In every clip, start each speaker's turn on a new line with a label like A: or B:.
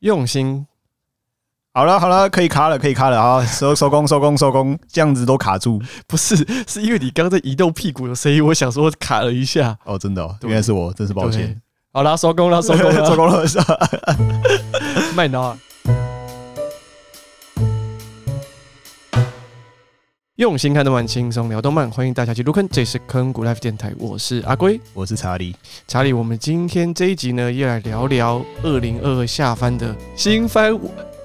A: 用心。
B: 好了好了，可以卡了，可以卡了啊！收收工收工收工，这样子都卡住，
A: 不是，是因为你刚刚在移动屁股的声音，我想说卡了一下。
B: 哦，真的哦，原来是我，真是抱歉。
A: 好了，收工了，收工了，
B: 收工了，
A: 麦闹。用心看动漫，轻松聊动漫，欢迎大家去入坑，这是坑谷 Life 电台，我是阿龟，
B: 我是查理。
A: 查理，我们今天这一集呢，又来聊聊二零二二下番的新番。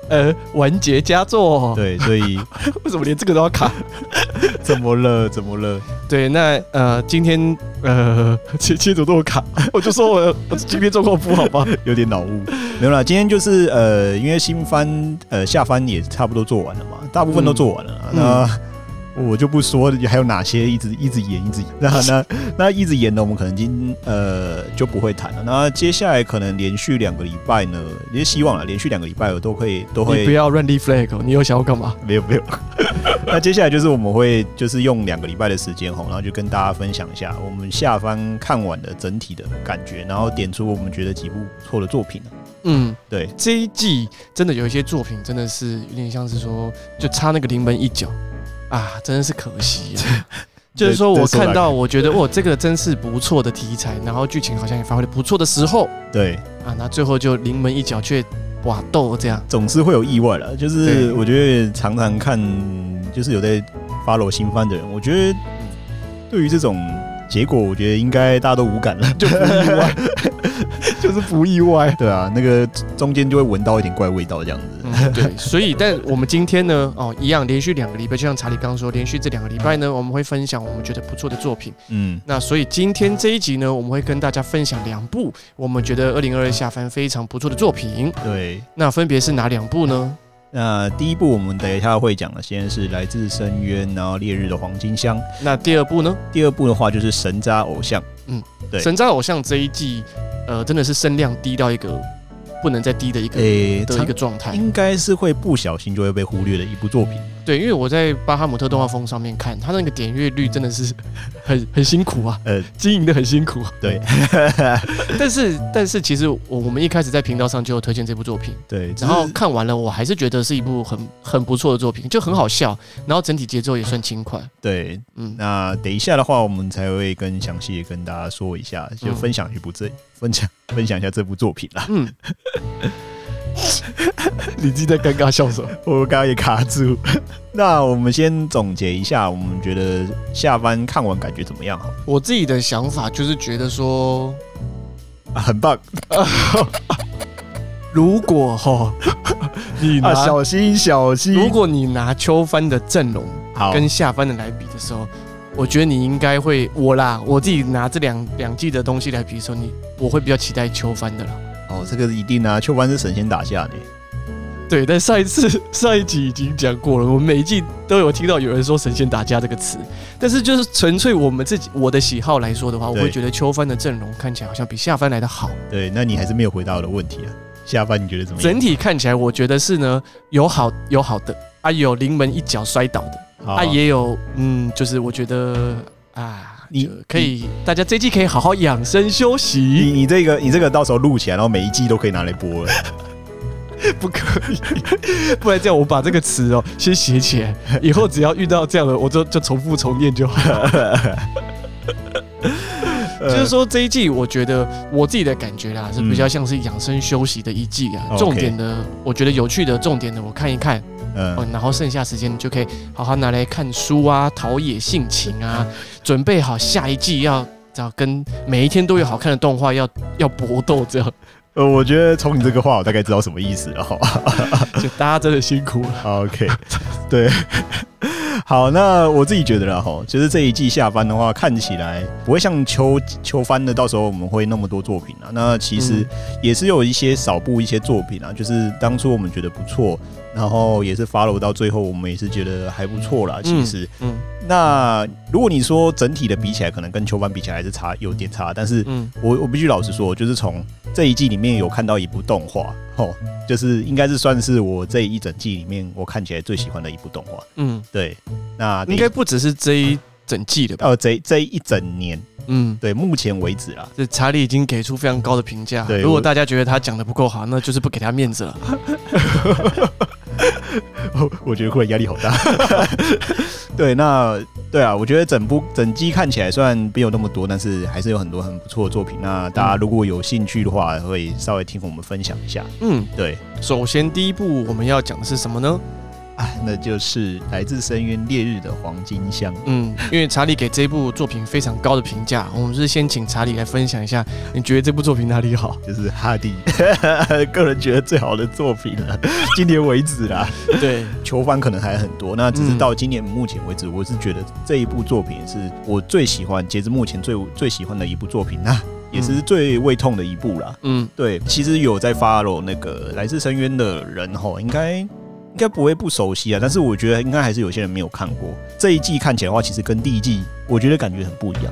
A: 呃，完结佳作。
B: 对，所以
A: 为什么连这个都要卡？
B: 怎么了？怎么了？
A: 对，那呃，今天呃，切切怎么都有卡？我就说我我今天状况不好吧，
B: 有点脑雾。没有啦，今天就是呃，因为新番呃下番也差不多做完了嘛，大部分都做完了。嗯、那。嗯我就不说还有哪些一直一直演一直演，那那那一直演的我们可能已经呃就不会谈了。那接下来可能连续两个礼拜呢，也希望啊连续两个礼拜我都可以都会。
A: 你不要乱立 flag，你又想要干嘛？
B: 没有没有。那接下来就是我们会就是用两个礼拜的时间吼，然后就跟大家分享一下我们下方看完的整体的感觉，然后点出我们觉得几部不错的作品。
A: 嗯，
B: 对，
A: 这一季真的有一些作品真的是有点像是说就差那个临门一脚。啊，真的是可惜啊！就是说我看到，我觉得哇，这个真是不错的题材，然后剧情好像也发挥的不错的时候，
B: 对
A: 啊，那最后就临门一脚却哇斗这样，
B: 总是会有意外了。就是我觉得常常看，就是有在 follow 新番的人，我觉得对于这种结果，我觉得应该大家都无感了，就不意外，
A: 就是不意外。
B: 对啊，那个中间就会闻到一点怪味道这样子。
A: 对，所以但我们今天呢，哦，一样连续两个礼拜，就像查理刚刚说，连续这两个礼拜呢，我们会分享我们觉得不错的作品。嗯，那所以今天这一集呢，我们会跟大家分享两部我们觉得二零二二下番非常不错的作品。
B: 对，
A: 那分别是哪两部呢？
B: 那第一部我们等一下会讲的，先是来自深渊，然后烈日的黄金香。
A: 那第二部呢？
B: 第二部的话就是神渣偶像。
A: 嗯，对，神渣偶像这一季，呃，真的是声量低到一个。不能再低的一个、欸、的一个状态，
B: 应该是会不小心就会被忽略的一部作品。
A: 对，因为我在巴哈姆特动画风上面看，他那个点阅率真的是很 很辛苦啊，呃，经营的很辛苦。
B: 对，
A: 但是但是其实我我们一开始在频道上就有推荐这部作品，
B: 对，
A: 然后看完了，我还是觉得是一部很很不错的作品，就很好笑，然后整体节奏也算轻快。
B: 对，嗯，那等一下的话，我们才会更详细跟大家说一下，就分享一部这、嗯、分享 分享一下这部作品啦。嗯。
A: 你自己在尴尬笑什么？
B: 我刚刚也卡住。那我们先总结一下，我们觉得下班看完感觉怎么样？好，
A: 我自己的想法就是觉得说，
B: 啊、很棒。
A: 如果哈，你拿、
B: 啊、小心小心，
A: 如果你拿秋帆的阵容跟下帆的来比的时候，我觉得你应该会我啦，我自己拿这两两季的东西来比的时候，你我会比较期待秋帆的啦。
B: 哦，这个一定啊！秋帆是神仙打架的。
A: 对，但上一次 上一集已经讲过了，我们每一季都有听到有人说“神仙打架”这个词，但是就是纯粹我们自己我的喜好来说的话，我会觉得秋帆的阵容看起来好像比下帆来的好。
B: 对，那你还是没有回答我的问题啊？下帆你觉得怎么样？
A: 整体看起来，我觉得是呢，有好有好的啊，有临门一脚摔倒的好啊，也有嗯，就是我觉得啊。你可以，大家这一季可以好好养生休息。
B: 你你这个你这个到时候录起来，然后每一季都可以拿来播了。
A: 不可以，不然这样我把这个词哦先写起来，以后只要遇到这样的，我就就重复重念就好了。就是说这一季，我觉得我自己的感觉啦，是比较像是养生休息的一季啊。重点的，我觉得有趣的重点的，我看一看。嗯，然后剩下时间你就可以好好拿来看书啊，陶冶性情啊，准备好下一季要找跟每一天都有好看的动画要要搏斗这样。
B: 呃，我觉得从你这个话，我大概知道什么意思了哈。
A: 就大家真的辛苦了。
B: OK，对。好，那我自己觉得啦哈，其实这一季下番的话，看起来不会像秋秋番的，到时候我们会那么多作品啊。那其实也是有一些少部一些作品啊，就是当初我们觉得不错，然后也是 follow 到最后，我们也是觉得还不错啦。其实，嗯，嗯那如果你说整体的比起来，可能跟秋班比起来还是差有点差，但是我我必须老实说，就是从这一季里面有看到一部动画，哦，就是应该是算是我这一整季里面我看起来最喜欢的一部动画。嗯，对，那
A: 应该不只是这一整季的吧？
B: 哦，这这一整年，
A: 嗯，
B: 对，目前为止啦，
A: 这查理已经给出非常高的评价。对，如果大家觉得他讲的不够好，那就是不给他面子了。
B: 我我觉得会压力好大。对，那对啊，我觉得整部整季看起来虽然没有那么多，但是还是有很多很不错的作品。那大家如果有兴趣的话，会稍微听我们分享一下。嗯，对。
A: 首先第一部我们要讲的是什么呢？
B: 啊，那就是来自深渊烈日的黄金香。
A: 嗯，因为查理给这部作品非常高的评价，我们是先请查理来分享一下，你觉得这部作品哪里好？
B: 就是哈迪 个人觉得最好的作品了，今年为止啦。
A: 对，
B: 球番可能还很多，那只是到今年目前为止，我是觉得这一部作品是我最喜欢，截至目前最最喜欢的一部作品，那也是最胃痛的一部啦。嗯，对，其实有在 follow 那个来自深渊的人吼，应该。应该不会不熟悉啊，但是我觉得应该还是有些人没有看过这一季。看起来的话，其实跟第一季我觉得感觉很不一样。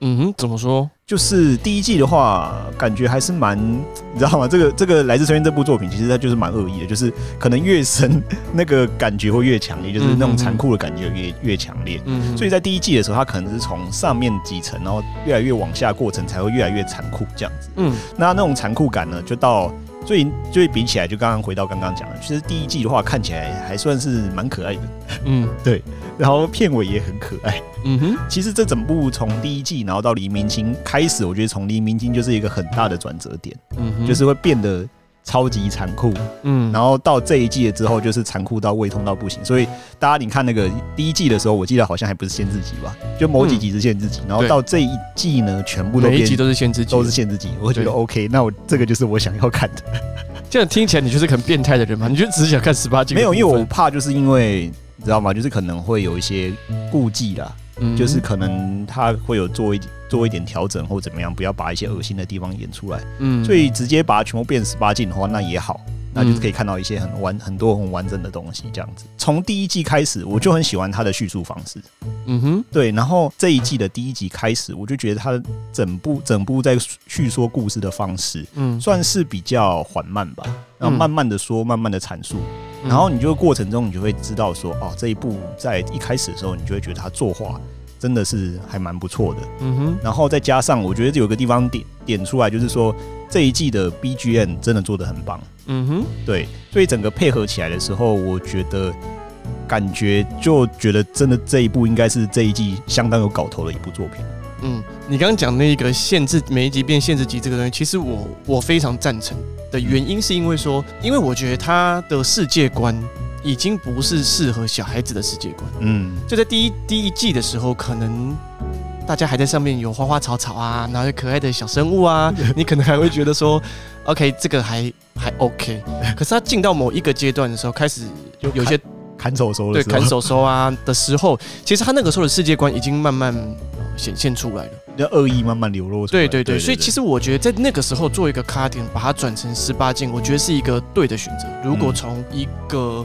A: 嗯哼，怎么说？
B: 就是第一季的话，感觉还是蛮，你知道吗？这个这个来自深渊这部作品，其实它就是蛮恶意的，就是可能越深那个感觉会越强烈，就是那种残酷的感觉越越强烈。嗯，所以在第一季的时候，它可能是从上面几层，然后越来越往下过程才会越来越残酷这样子。嗯，那那种残酷感呢，就到。所以，就会比起来，就刚刚回到刚刚讲的，其实第一季的话看起来还算是蛮可爱的，嗯，对。然后片尾也很可爱，嗯哼。其实这整部从第一季，然后到黎明星开始，我觉得从黎明星就是一个很大的转折点，嗯哼，就是会变得。超级残酷，嗯，然后到这一季了之后，就是残酷到胃痛到不行。所以大家你看那个第一季的时候，我记得好像还不是限制级吧？就某几集是限制级，然后到这一季呢，全部都
A: 每一集都是限制级，
B: 都是限制级。我觉得 OK，那我这个就是我想要看的。
A: 这样听起来你就是很变态的人吗？你就只是想看十八禁？
B: 没有，因为我怕就是因为你知道吗？就是可能会有一些顾忌啦。就是可能他会有做一做一点调整或怎么样，不要把一些恶心的地方演出来。嗯，所以直接把它全部变十八禁的话，那也好，那就是可以看到一些很完很多很完整的东西。这样子，从第一季开始，我就很喜欢他的叙述方式。嗯哼，对。然后这一季的第一集开始，我就觉得他的整部整部在叙说故事的方式，嗯，算是比较缓慢吧。然后慢慢的说，慢慢的阐述，然后你就过程中，你就会知道说，哦，这一部在一开始的时候，你就会觉得他作画真的是还蛮不错的。嗯哼。然后再加上，我觉得有个地方点点出来，就是说这一季的 BGM 真的做的很棒。嗯哼。对，所以整个配合起来的时候，我觉得感觉就觉得真的这一部应该是这一季相当有搞头的一部作品。
A: 嗯，你刚刚讲那个限制每一集变限制级这个东西，其实我我非常赞成的原因是因为说，因为我觉得他的世界观已经不是适合小孩子的世界观。嗯，就在第一第一季的时候，可能大家还在上面有花花草草啊，然后有可爱的小生物啊，你可能还会觉得说，OK，这个还还 OK。可是他进到某一个阶段的时候，开始有有些
B: 砍手手
A: 对砍手手啊的时候，其实他那个时候的世界观已经慢慢。显现出来了，
B: 那恶意慢慢流露出来。
A: 对对对，所以其实我觉得在那个时候做一个卡点，把它转成十八禁，我觉得是一个对的选择。如果从一个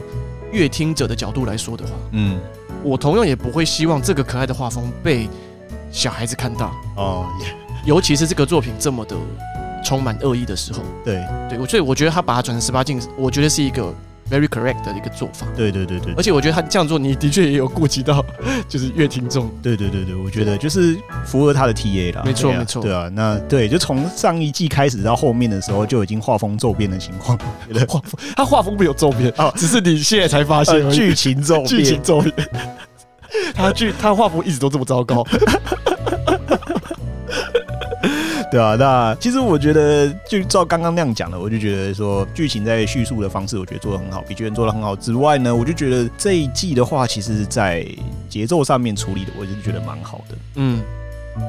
A: 乐听者的角度来说的话，嗯，我同样也不会希望这个可爱的画风被小孩子看到哦，尤其是这个作品这么的充满恶意的时候。
B: 对
A: 对，我所以我觉得他把它转成十八禁，我觉得是一个。Very correct 的一个做法。
B: 对对对对，
A: 而且我觉得他这样做，你的确也有顾及到，就是乐听众。
B: 对对对对，我觉得就是符合他的 TA 啦。
A: 没错没错。
B: 对啊，那对，就从上一季开始到后面的时候，就已经画风骤变的情况。
A: 画风，他画风没有骤变啊，只是你现在才发现
B: 剧情骤变。
A: 剧情骤变。他剧他画风一直都这么糟糕。
B: 对啊，那其实我觉得，就照刚刚那样讲的，我就觉得说剧情在叙述的方式，我觉得做的很好，比剧人做的很好之外呢，我就觉得这一季的话，其实在节奏上面处理的，我就觉得蛮好的。嗯。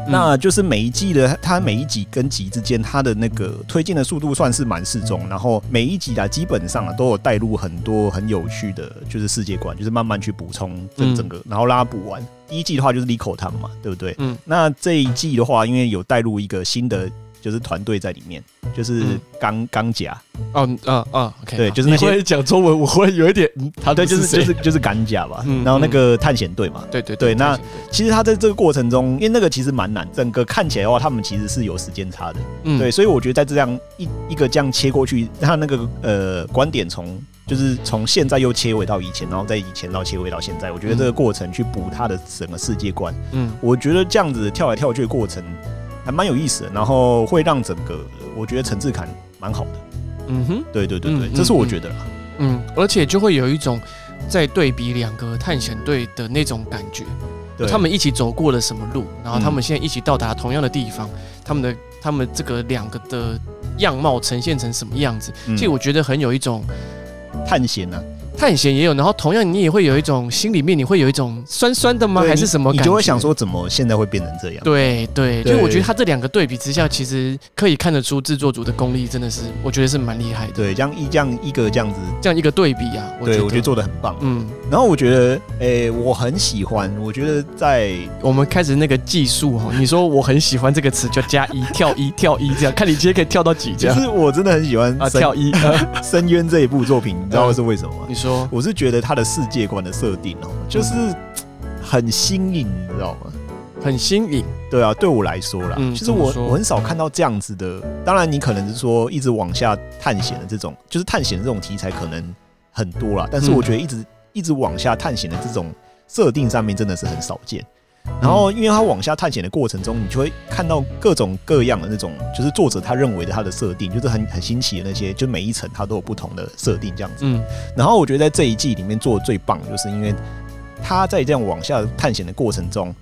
B: 那就是每一季的它每一集跟集之间，它的那个推进的速度算是蛮适中，然后每一集啊，基本上啊都有带入很多很有趣的，就是世界观，就是慢慢去补充整整个，然后拉补完。第一季的话就是利口汤嘛，对不对？嗯。那这一季的话，因为有带入一个新的。就是团队在里面，就是钢钢甲，
A: 哦嗯嗯，OK，
B: 对，就是那些
A: 讲中文我会有一点，
B: 他对，就是就是就是钢甲吧，然后那个探险队嘛，
A: 对对
B: 对，那其实他在这个过程中，因为那个其实蛮难，整个看起来的话，他们其实是有时间差的，嗯，对，所以我觉得在这样一一个这样切过去，他那个呃观点从就是从现在又切回到以前，然后在以前到切回到现在，我觉得这个过程去补他的整个世界观，嗯，我觉得这样子跳来跳去的过程还蛮有意思的，然后会让整个我觉得层次感蛮好的，嗯哼，对对对对，这是我觉得啦，
A: 嗯，而且就会有一种在对比两个探险队的那种感觉，对，他们一起走过了什么路，然后他们现在一起到达同样的地方，他们的他们这个两个的样貌呈现成什么样子，其实我觉得很有一种。
B: 探险呢、啊？
A: 探险也有，然后同样你也会有一种心里面你会有一种酸酸的吗？还是什么？
B: 你就会想说怎么现在会变成这样？
A: 对对，就我觉得他这两个对比之下，其实可以看得出制作组的功力真的是，我觉得是蛮厉害的。
B: 对，这样一这样一个这样子，
A: 这样一个对比啊，
B: 我对，我觉得做的很棒。嗯，然后我觉得，诶，我很喜欢。我觉得在
A: 我们开始那个技术哈，你说我很喜欢这个词，就加一 跳一跳一这样，看你今天可以跳到几这样。
B: 其实我真的很喜欢啊，跳一 深渊这一部作品，你知道是为什么吗？
A: 你说，
B: 我是觉得。他的世界观的设定哦，就是很新颖，你知道吗？
A: 很新颖，对
B: 啊，对我来说啦，其实我我很少看到这样子的。当然，你可能是说一直往下探险的这种，就是探险的这种题材可能很多啦。但是我觉得一直一直往下探险的这种设定上面真的是很少见。然后，因为他往下探险的过程中，你就会看到各种各样的那种，就是作者他认为的他的设定，就是很很新奇的那些，就每一层他都有不同的设定这样子。嗯。然后我觉得在这一季里面做的最棒，就是因为他在这样往下探险的过程中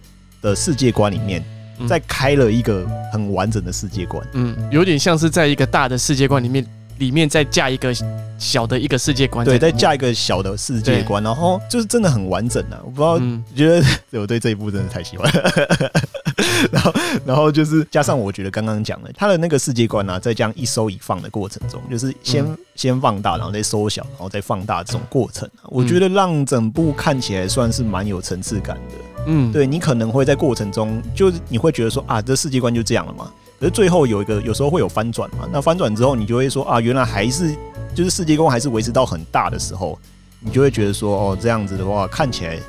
B: 的世界观里面，再开了一个很完整的世界观。嗯，
A: 有点像是在一个大的世界观里面。里面再架一个小的一个世界观，
B: 对，再架一个小的世界观，然后就是真的很完整啊！我不知道，嗯、觉得我对这一部真的太喜欢。然后，然后就是加上我觉得刚刚讲的他的那个世界观啊，在这样一收一放的过程中，就是先、嗯、先放大，然后再缩小，然后再放大这种过程、啊，我觉得让整部看起来算是蛮有层次感的。嗯，对，你可能会在过程中，就是你会觉得说啊，这世界观就这样了嘛。可是最后有一个，有时候会有翻转嘛。那翻转之后，你就会说啊，原来还是就是世界观还是维持到很大的时候，你就会觉得说哦，这样子的话看起来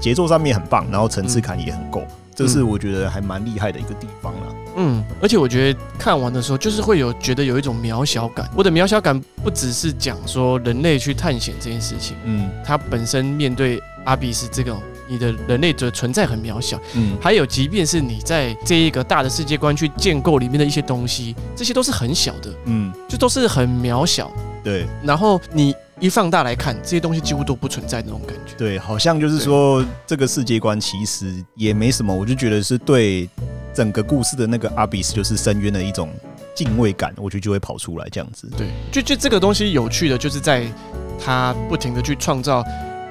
B: 节奏上面很棒，然后层次感也很够，这是我觉得还蛮厉害的一个地方了。
A: 嗯，而且我觉得看完的时候，就是会有觉得有一种渺小感。我的渺小感不只是讲说人类去探险这件事情，嗯，它本身面对阿比斯这种。你的人类的存在很渺小，嗯，还有，即便是你在这一个大的世界观去建构里面的一些东西，这些都是很小的，嗯，就都是很渺小，
B: 对。
A: 然后你一放大来看，这些东西几乎都不存在那种感觉，
B: 对，好像就是说这个世界观其实也没什么，我就觉得是对整个故事的那个阿比斯就是深渊的一种敬畏感，我觉得就会跑出来这样子，
A: 对，就就这个东西有趣的就是在他不停的去创造。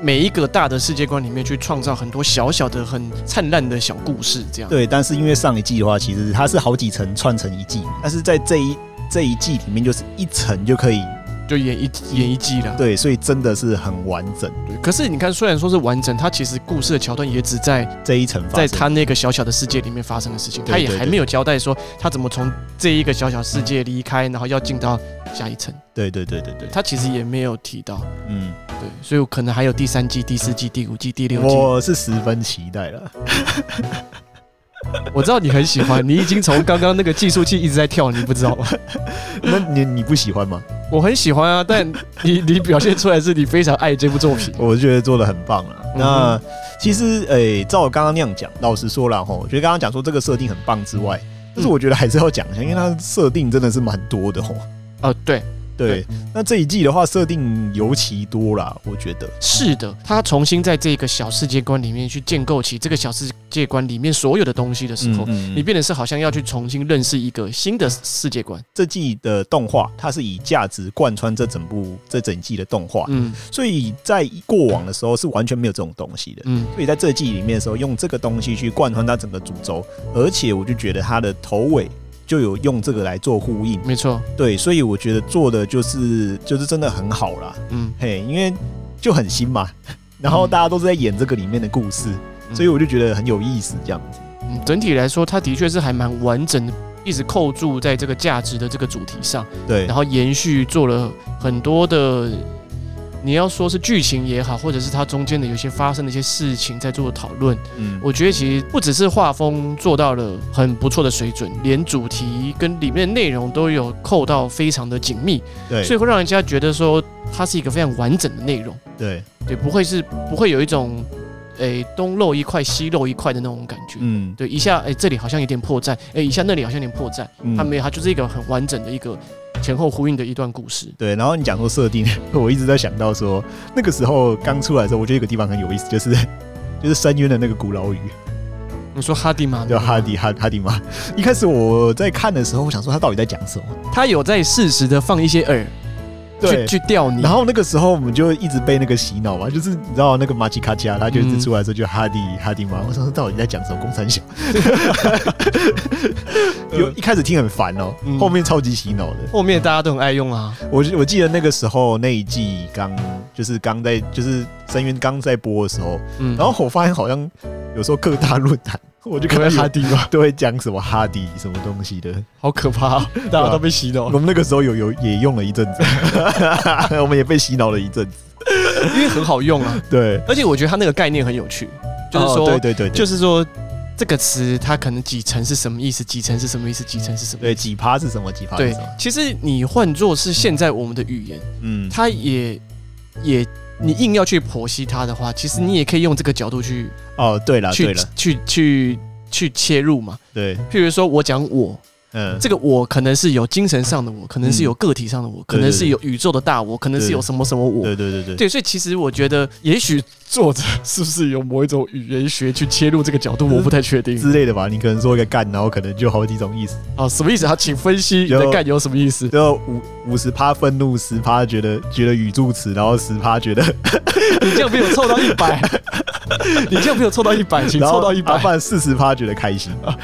A: 每一个大的世界观里面去创造很多小小的、很灿烂的小故事，这样。
B: 对，但是因为上一季的话，其实它是好几层串成一季，但是在这一这一季里面，就是一层就可以。
A: 就演一演一季了，
B: 对，所以真的是很完整。
A: 对，可是你看，虽然说是完整，它其实故事的桥段也只在
B: 这一层，
A: 在他那个小小的世界里面发生的事情，他也还没有交代说他怎么从这一个小小世界离开，然后要进到下一层。
B: 对对对对对，
A: 他其实也没有提到。嗯，对，所以我可能还有第三季、第四季、第五季、第六季，
B: 我是十分期待了。
A: 我知道你很喜欢，你已经从刚刚那个计数器一直在跳，你不知道吗？
B: 那你你不喜欢吗？
A: 我很喜欢啊，但你 你表现出来是你非常爱这部作品，
B: 我觉得做的很棒了。那其实诶、欸，照我刚刚那样讲，老实说了哈，我觉得刚刚讲说这个设定很棒之外，但是我觉得还是要讲一下，因为它设定真的是蛮多的吼。
A: 哦，对。
B: 对，那这一季的话，设定尤其多啦，我觉得
A: 是的。他重新在这个小世界观里面去建构起这个小世界观里面所有的东西的时候，嗯嗯、你变得是好像要去重新认识一个新的世界观。
B: 这季的动画，它是以价值贯穿这整部这整季的动画，嗯，所以在过往的时候是完全没有这种东西的，嗯，所以在这季里面的时候，用这个东西去贯穿它整个主轴，而且我就觉得它的头尾。就有用这个来做呼应，
A: 没错，
B: 对，所以我觉得做的就是就是真的很好啦。嗯，嘿，因为就很新嘛，然后大家都是在演这个里面的故事，嗯、所以我就觉得很有意思这样。子。
A: 嗯，整体来说，它的确是还蛮完整的，一直扣住在这个价值的这个主题上，
B: 对，
A: 然后延续做了很多的你要说是剧情也好，或者是它中间的有些发生的一些事情在做讨论，
B: 嗯，
A: 我觉得其实不只是画风做到了很不错的水准，连主题跟里面的内容都有扣到非常的紧密，
B: 对，
A: 所以会让人家觉得说它是一个非常完整的内容，
B: 对
A: 对，不会是不会有一种。诶，东漏一块，西漏一块的那种感觉。
B: 嗯，
A: 对，一下诶，这里好像有点破绽，诶，一下那里好像有点破绽。
B: 嗯，
A: 它没有，它就是一个很完整的一个前后呼应的一段故事。
B: 对，然后你讲说设定，我一直在想到说，那个时候刚出来的时候，我觉得有个地方很有意思，就是 就是深渊的那个古老语。
A: 你说哈迪吗？
B: 叫哈迪哈哈迪吗？一开始我在看的时候，我想说他到底在讲什么？
A: 他有在适时的放一些饵。去去钓你，
B: 然后那个时候我们就一直被那个洗脑嘛，就是你知道那个马吉卡加，他就一直出来说就哈迪哈迪嘛，我说到底在讲什么公三小？有一开始听很烦哦，后面超级洗脑的，
A: 后面大家都很爱用啊。
B: 我我记得那个时候那一季刚就是刚在就是深渊刚在播的时候，嗯然后我发现好像有时候各大论坛。我就看到哈迪嘛，都会讲什么哈迪什么东西的，
A: 好可怕，大家都被洗脑。
B: 我们那个时候有有也用了一阵子，我们也被洗脑了一阵子，
A: 因为很好用啊。对，而且我觉得它那个概念很有趣，就是说，对对对，就是说这个词它可能几层是什么意思，几层是什么意思，几层是什么？
B: 对，几趴是什么？几趴？对，
A: 其实你换作是现在我们的语言，嗯，它也也你硬要去剖析它的话，其实你也可以用这个角度去。
B: 哦，对了，对了，
A: 去去去切入嘛，
B: 对，
A: 譬如说我讲我，嗯，这个我可能是有精神上的我，可能是有个体上的我，可能是有宇宙的大我，可能是有什么什么我，
B: 对对对对，
A: 对，所以其实我觉得，也许作者是不是有某一种语言学去切入这个角度，我不太确定
B: 之类的吧。你可能说一个干，然后可能就好几种意思。
A: 哦，什么意思？他请分析你的干有什么意思？
B: 就五五十趴愤怒，十趴觉得觉得语助词，然后十趴觉得
A: 你这样没有凑到一百。你这样没有凑到一百，请凑到一百，
B: 不然四十趴觉得开心啊！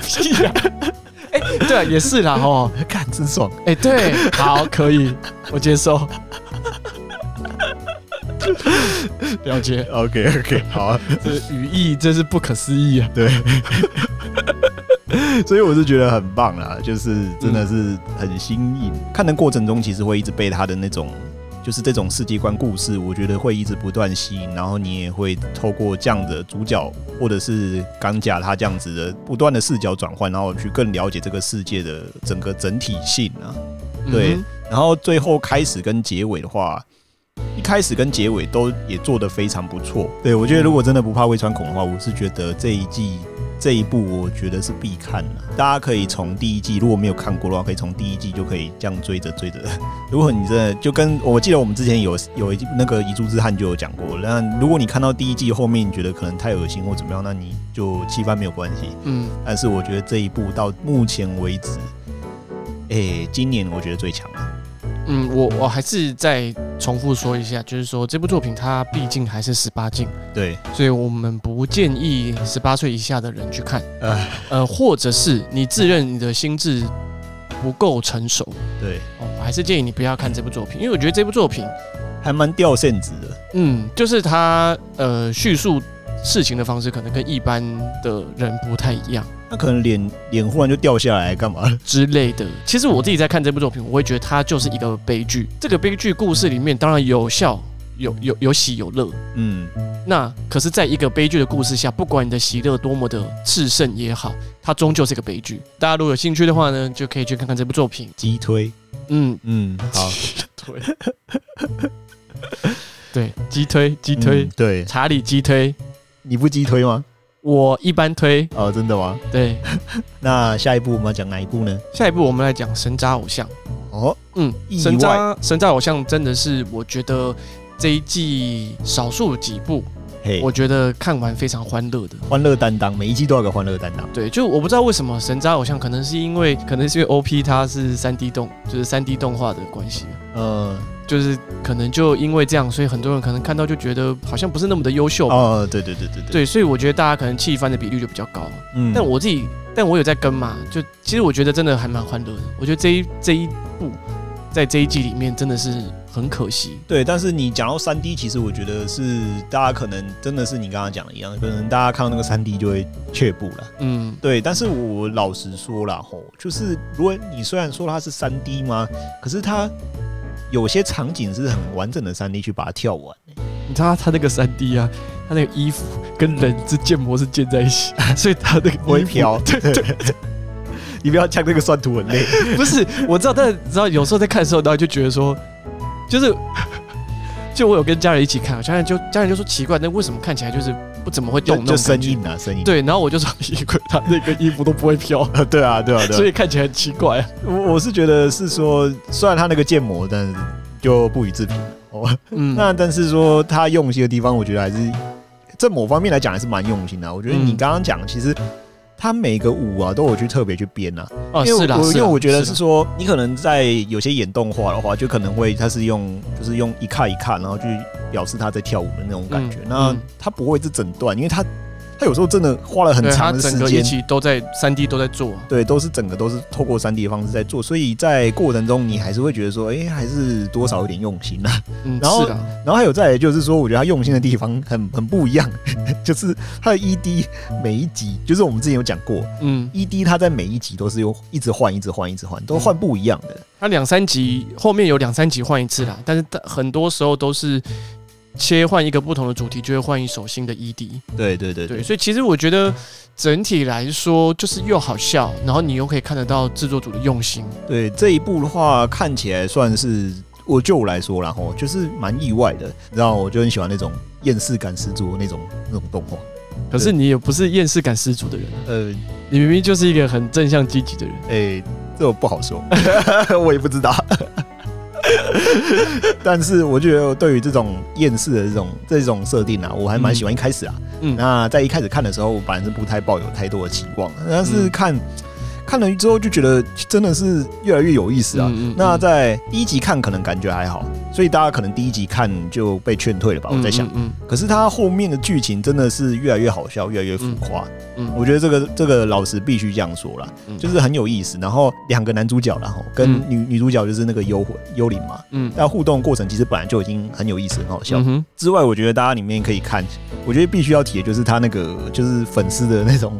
A: 哎，对啊，也是啦哦，
B: 看真爽！
A: 哎，对，好，可以，我接受。了解
B: ，OK OK，好啊，
A: 这语义真是不可思议啊！
B: 对，所以我是觉得很棒啦，就是真的是很新颖。看的过程中，其实会一直被他的那种。就是这种世界观故事，我觉得会一直不断吸引，然后你也会透过这样的主角或者是钢甲他这样子的不断的视角转换，然后去更了解这个世界的整个整体性啊。对，然后最后开始跟结尾的话，一开始跟结尾都也做得非常不错。对，我觉得如果真的不怕胃穿孔的话，我是觉得这一季。这一部我觉得是必看的，大家可以从第一季，如果没有看过的话，可以从第一季就可以这样追着追着。如果你真的就跟我记得我们之前有有一那个遗珠之憾就有讲过，那如果你看到第一季后面你觉得可能太恶心或怎么样，那你就弃番没有关系。嗯，但是我觉得这一部到目前为止，哎，今年我觉得最强了。
A: 嗯，我我还是再重复说一下，就是说这部作品它毕竟还是十八禁，
B: 对，
A: 所以我们不建议十八岁以下的人去看，呃呃，或者是你自认你的心智不够成熟，
B: 对，
A: 哦，我还是建议你不要看这部作品，因为我觉得这部作品
B: 还蛮掉线子的，
A: 嗯，就是它呃叙述事情的方式可能跟一般的人不太一样。
B: 他可能脸脸忽然就掉下来，干嘛
A: 之类的。其实我自己在看这部作品，我会觉得它就是一个悲剧。这个悲剧故事里面，当然有笑，有有有喜有乐。嗯，那可是在一个悲剧的故事下，不管你的喜乐多么的炽盛也好，它终究是个悲剧。大家如果有兴趣的话呢，就可以去看看这部作品。
B: 击推，
A: 嗯嗯，好，推，对，击推，击推，
B: 对，
A: 查理击推，
B: 你不击推吗？
A: 我一般推
B: 哦，真的吗？
A: 对，
B: 那下一步我们要讲哪一部呢？
A: 下一步我们来讲《神渣偶像》
B: 哦，嗯，
A: 神渣神渣偶像真的是我觉得这一季少数几部，嘿，我觉得看完非常欢乐的，
B: 欢乐担当，每一季都有个欢乐担当。
A: 对，就我不知道为什么神渣偶像，可能是因为可能是因为 OP 它是三 D 动，就是三 D 动画的关系，嗯。就是可能就因为这样，所以很多人可能看到就觉得好像不是那么的优秀
B: 哦。对对对对对，
A: 对，所以我觉得大家可能弃番的比率就比较高。嗯，但我自己，但我有在跟嘛，就其实我觉得真的还蛮欢乐的。我觉得这一这一部在这一季里面真的是很可惜。
B: 对，但是你讲到三 D，其实我觉得是大家可能真的是你刚刚讲的一样，可能大家看到那个三 D 就会却步了。嗯，对。但是我老实说了吼，就是如果你虽然说它是三 D 吗，可是它。有些场景是很完整的三 D 去把它跳完。
A: 你知道他那个三 D 啊，他那个衣服跟人之建模是建在一起，所以他那个
B: 不会飘。对对对，你不要呛那个算图很累。
A: 不是，我知道，但是你知道有时候在看的时候，然后就觉得说，就是。就我有跟家人一起看，家人就家人就说奇怪，那为什么看起来就是不怎么会动那种？
B: 就生硬啊，生硬。
A: 对，然后我就说，衣柜他那个衣服都不会飘。
B: 对啊，对啊，对。
A: 所以看起来很奇怪。
B: 我我是觉得是说，虽然他那个建模，但是就不予置评。哦，嗯。那但是说他用心的地方，我觉得还是在某方面来讲还是蛮用心的。我觉得你刚刚讲，其实。他每个舞啊都有去特别去编呐，
A: 哦，是的，
B: 因为我觉得是说，你可能在有些演动画的话，就可能会他是用就是用一看一看，然后去表示他在跳舞的那种感觉，那他不会是整段，因为他。他有时候真的花了很长的时间，
A: 一起都在三 D 都在做，
B: 对，都是整个都是透过三 D 的方式在做，所以在过程中你还是会觉得说，哎、欸，还是多少有点用心啊。嗯，然后，然后还有再来就是说，我觉得他用心的地方很很不一样，就是他的 ED 每一集，就是我们之前有讲过，嗯，ED 他在每一集都是有一直换，一直换，一直换，都换不一样的。
A: 他两三集后面有两三集换一次啦，但是很多时候都是。切换一个不同的主题，就会换一首新的 ED。
B: 对对对
A: 对，所以其实我觉得整体来说，就是又好笑，然后你又可以看得到制作组的用心。
B: 对这一部的话，看起来算是我就我来说，然后就是蛮意外的。然后我就很喜欢那种厌世感十足的那种那种动画。
A: 可是你也不是厌世感十足的人，呃，你明明就是一个很正向积极的人。
B: 哎、欸，这我不好说，我也不知道。但是我觉得，对于这种厌世的这种这种设定啊，我还蛮喜欢。一开始啊，嗯，那在一开始看的时候，我本来是不太抱有太多的期望，但是看。看了之后就觉得真的是越来越有意思啊！嗯嗯嗯，那在第一集看可能感觉还好，所以大家可能第一集看就被劝退了吧？我在想，嗯，可是他后面的剧情真的是越来越好笑，越来越浮夸。嗯，我觉得这个这个老师必须这样说了，就是很有意思。然后两个男主角，然后跟女女主角就是那个幽魂幽灵嘛，嗯，那互动过程其实本来就已经很有意思，很好笑。之外，我觉得大家里面可以看，我觉得必须要提的就是他那个就是粉丝的那种。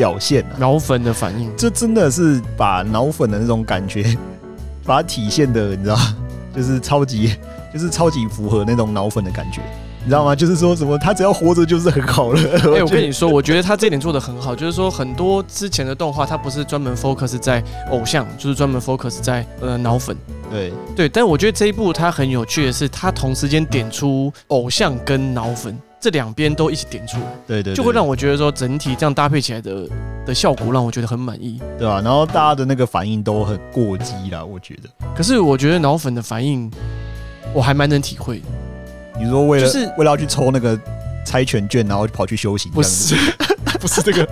B: 表现啊，
A: 脑粉的反应，
B: 这真的是把脑粉的那种感觉，把它体现的，你知道，就是超级，就是超级符合那种脑粉的感觉，你知道吗？就是说什么他只要活着就是很好了。哎、
A: 欸，我跟你说，我觉得他这点做的很好，就是说很多之前的动画，它不是专门 focus 在偶像，就是专门 focus 在呃脑粉。
B: 对
A: 对，但我觉得这一部它很有趣的是，它同时间点出偶像跟脑粉。这两边都一起点出来，
B: 对，对对，
A: 就会让我觉得说整体这样搭配起来的的效果让我觉得很满意，
B: 对吧、啊？然后大家的那个反应都很过激啦，我觉得。
A: 可是我觉得脑粉的反应我还蛮能体会的。
B: 你说为了就是为了要去抽那个猜拳券，然后跑去修行？
A: 不是，不是这个。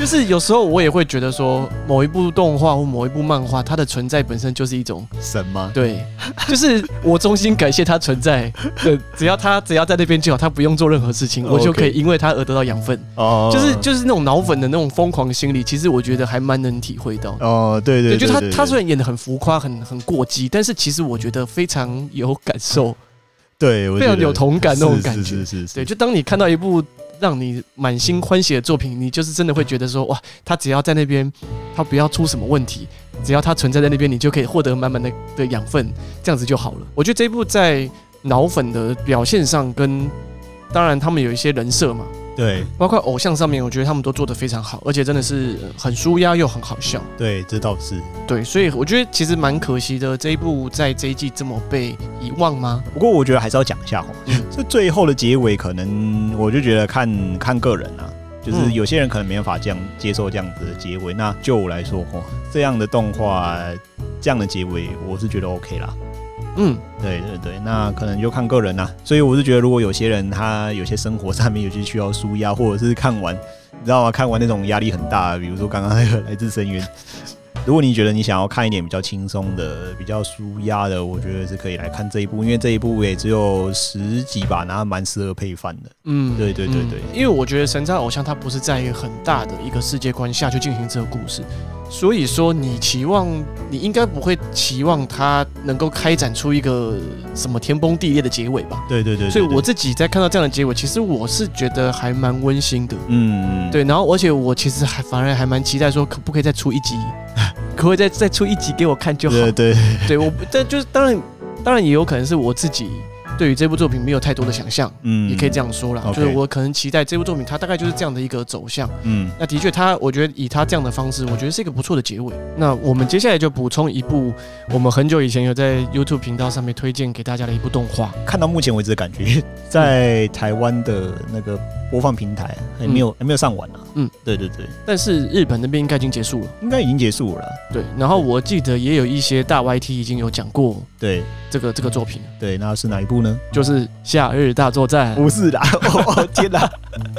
A: 就是有时候我也会觉得说，某一部动画或某一部漫画，它的存在本身就是一种
B: 神吗？
A: 对，就是我衷心感谢它存在。对，只要它只要在那边就好，它不用做任何事情，我就可以因为它而得到养分。哦，就是就是那种脑粉的那种疯狂心理，其实我觉得还蛮能体会到。
B: 哦，对对，
A: 对，就他他虽然演的很浮夸，很很过激，但是其实我觉得非常有感受。
B: 对，
A: 非常有同感那种感觉。
B: 是是是。
A: 对，就当你看到一部。让你满心欢喜的作品，你就是真的会觉得说哇，他只要在那边，他不要出什么问题，只要他存在在那边，你就可以获得满满的的养分，这样子就好了。我觉得这一部在脑粉的表现上，跟当然他们有一些人设嘛。
B: 对，
A: 包括偶像上面，我觉得他们都做得非常好，而且真的是很舒压又很好笑。
B: 对，这倒是。
A: 对，所以我觉得其实蛮可惜的，这一部在这一季这么被遗忘吗？
B: 不过我觉得还是要讲一下哈，这最后的结尾可能我就觉得看看个人啊，就是有些人可能没办法这样接受这样子的结尾。那就我来说哦，这样的动画这样的结尾，我是觉得 OK 啦。
A: 嗯，
B: 对对对，那可能就看个人啦。所以我是觉得，如果有些人他有些生活上面有些需要舒压，或者是看完，你知道吗？看完那种压力很大，比如说刚刚那个来自深渊。如果你觉得你想要看一点比较轻松的、比较舒压的，我觉得是可以来看这一部，因为这一部也只有十集吧，然后蛮适合配饭的。嗯，对对对对，
A: 嗯，因为我觉得神造偶像它不是在一个很大的一个世界观下去进行这个故事。所以说，你期望你应该不会期望他能够开展出一个什么天崩地裂的结尾吧？
B: 对对对，对。
A: 所以我自己在看到这样的结尾，其实我是觉得还蛮温馨的。嗯，对。然后，而且我其实还反而还蛮期待说，可不可以再出一集？可不可以再再出一集给我看就好？
B: 对对
A: 对，我但就是当然，当然也有可能是我自己。对于这部作品没有太多的想象，嗯，也可以这样说啦。就是我可能期待这部作品，它大概就是这样的一个走向，嗯，那的确，它我觉得以它这样的方式，我觉得是一个不错的结尾。那我们接下来就补充一部我们很久以前有在 YouTube 频道上面推荐给大家的一部动画。
B: 看到目前为止的感觉，在台湾的那个播放平台还没有还没有上完呢。嗯，对对对。
A: 但是日本那边应该已经结束了，
B: 应该已经结束了。
A: 对，然后我记得也有一些大 YT 已经有讲过，
B: 对
A: 这个这个作品，
B: 对，那是哪一部呢？
A: 就是《夏日大作战》。
B: 不是的，哦天哪！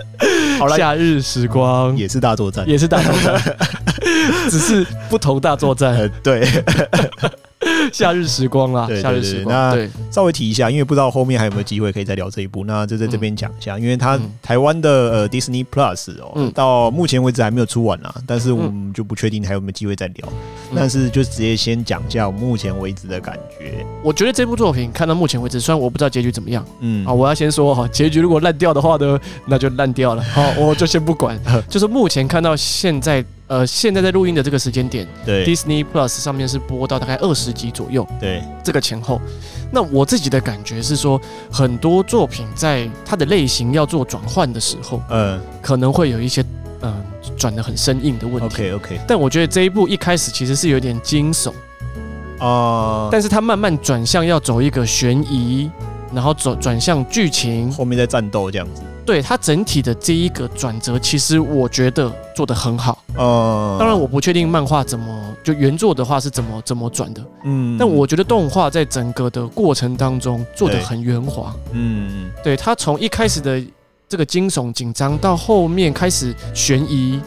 A: 好了，夏日时光
B: 也是大作战，
A: 也是大作战，只是不同大作战。
B: 对。
A: 夏日时光啦，夏日时光。那
B: 稍微提一下，因为不知道后面还有没有机会可以再聊这一部，那就在这边讲一下。因为它台湾的呃 Disney Plus 哦，到目前为止还没有出完啊，但是我们就不确定还有没有机会再聊。但是就直接先讲一下我目前为止的感觉。
A: 我觉得这部作品看到目前为止，虽然我不知道结局怎么样，嗯，啊，我要先说哈，结局如果烂掉的话呢，那就烂掉了，好，我就先不管。就是目前看到现在。呃，现在在录音的这个时间点，对，Disney Plus 上面是播到大概二十集左右，对，这个前后。那我自己的感觉是说，很多作品在它的类型要做转换的时候，嗯，可能会有一些嗯转的很生硬的问题。
B: OK OK。
A: 但我觉得这一部一开始其实是有点惊悚啊，但是它慢慢转向要走一个悬疑，然后走转向剧情，
B: 后面在战斗这样子。
A: 对它整体的这一个转折，其实我觉得做得很好。呃，当然我不确定漫画怎么就原作的话是怎么怎么转的。嗯，但我觉得动画在整个的过程当中做得很圆滑。嗯，对，它从一开始的这个惊悚紧张，到后面开始悬疑，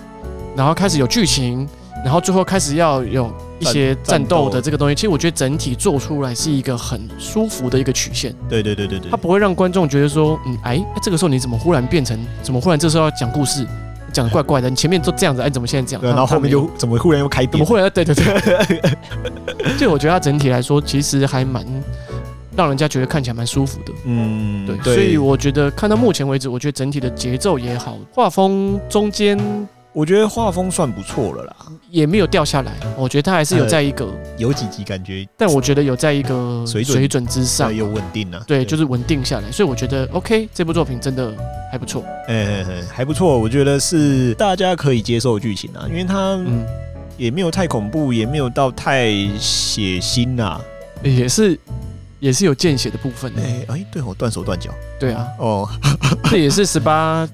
A: 然后开始有剧情，然后最后开始要有。一些战斗的这个东西，其实我觉得整体做出来是一个很舒服的一个曲线。
B: 对对对对对，
A: 它不会让观众觉得说，嗯，哎，这个时候你怎么忽然变成，怎么忽然这时候要讲故事，讲的怪怪的，你前面都这样子，哎，怎么现在这样？
B: 对，然后后面就怎么忽然又开，
A: 怎么忽然？对对对。就我觉得它整体来说，其实还蛮让人家觉得看起来蛮舒服的。嗯，对。所以我觉得看到目前为止，我觉得整体的节奏也好，画风中间。
B: 我觉得画风算不错了啦，
A: 也没有掉下来。我觉得它还是有在一个、呃、
B: 有几集感觉，
A: 但我觉得有在一个水准水准之上，
B: 有稳定了、啊。
A: 对，就是稳定下来。所以我觉得 OK，这部作品真的还不错。
B: 哎，还不错。我觉得是大家可以接受的剧情啊，因为它也没有太恐怖，也没有到太血腥啊，
A: 也是也是有见血的部分。
B: 哎哎，对，我断手断脚。
A: 对啊，哦，这也是十八，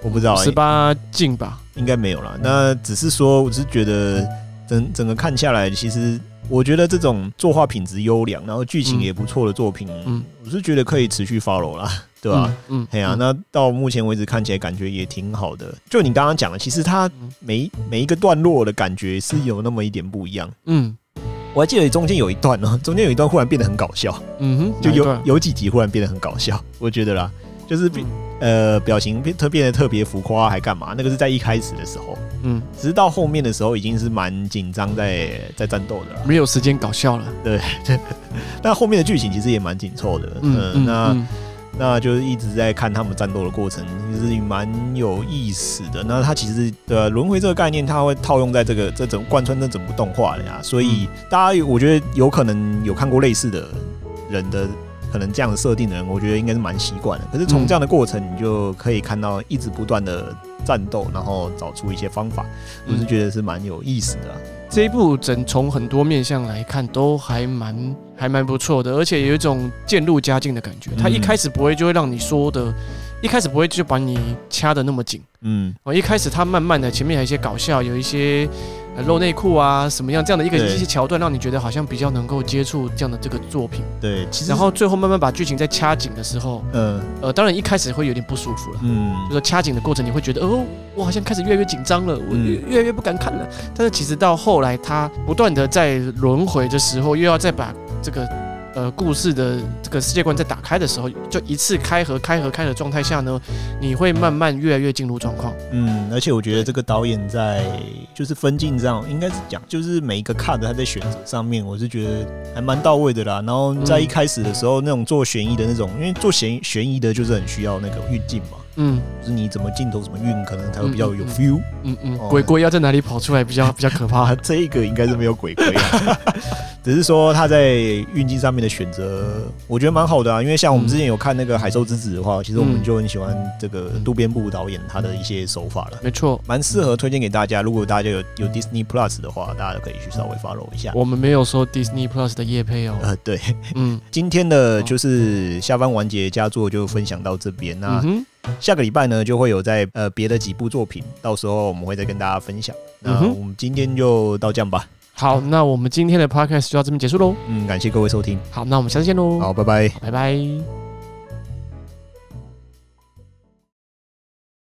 B: 我不知道，
A: 十八禁吧。
B: 应该没有啦，那只是说，我只是觉得整整个看下来，其实我觉得这种作画品质优良，然后剧情也不错的作品，嗯，我是觉得可以持续 follow 啦，对吧？嗯，哎呀、啊，那到目前为止看起来感觉也挺好的。就你刚刚讲的，其实它每每一个段落的感觉是有那么一点不一样。嗯，我还记得中间有一段呢，中间有一段忽然变得很搞笑。嗯哼，就有有几集忽然变得很搞笑，我觉得啦。就是变呃表情变特变得特别浮夸，还干嘛？那个是在一开始的时候，嗯，只是到后面的时候已经是蛮紧张，在在战斗的了，
A: 没有时间搞笑了。
B: 对，但后面的剧情其实也蛮紧凑的，嗯，那、嗯、那就是一直在看他们战斗的过程，其实蛮有意思的。那他其实的轮回这个概念，他会套用在这个这整贯穿这整部动画的呀，所以大家我觉得有可能有看过类似的人的。可能这样的设定的人，我觉得应该是蛮习惯的。可是从这样的过程，你就可以看到一直不断的战斗，然后找出一些方法，我是觉得是蛮有意思的啊。
A: 这一部整从很多面向来看，都还蛮还蛮不错的，而且有一种渐入佳境的感觉。他一开始不会就会让你说的，一开始不会就把你掐的那么紧。嗯，哦一开始他慢慢的前面有一些搞笑，有一些。露内裤啊，什么样这样的一个一些桥段，让你觉得好像比较能够接触这样的这个作品。
B: 对，其实
A: 然后最后慢慢把剧情再掐紧的时候，嗯，呃，当然一开始会有点不舒服了，嗯，就说掐紧的过程，你会觉得哦，我好像开始越来越紧张了，我越越来越不敢看了。但是其实到后来，他不断的在轮回的时候，又要再把这个。呃，故事的这个世界观在打开的时候，就一次开合、开合、开的状态下呢，你会慢慢越来越进入状况。
B: 嗯，而且我觉得这个导演在就是分镜上，应该是讲就是每一个 cut 他在选择上面，我是觉得还蛮到位的啦。然后在一开始的时候，那种做悬疑的那种，因为做悬悬疑的就是很需要那个运镜嘛。嗯，就是你怎么镜头怎么运，可能才会比较有 feel。
A: 嗯嗯，鬼鬼要在哪里跑出来比较比较可怕？
B: 这一个应该是没有鬼鬼啊，只是说他在运镜上面的选择，我觉得蛮好的啊。因为像我们之前有看那个《海兽之子》的话，其实我们就很喜欢这个渡边步导演他的一些手法了。
A: 没错，
B: 蛮适合推荐给大家。如果大家有有 Disney Plus 的话，大家都可以去稍微 follow 一下。
A: 我们没有说 Disney Plus 的夜配哦。
B: 呃，对，嗯，今天的就是下班完结佳作就分享到这边。那下个礼拜呢，就会有在呃别的几部作品，到时候我们会再跟大家分享。那我们今天就到这样吧。
A: 好，那我们今天的 Podcast 就到这边结束喽。
B: 嗯，感谢各位收听。
A: 好，那我们下次见喽。
B: 好，拜拜，
A: 拜拜。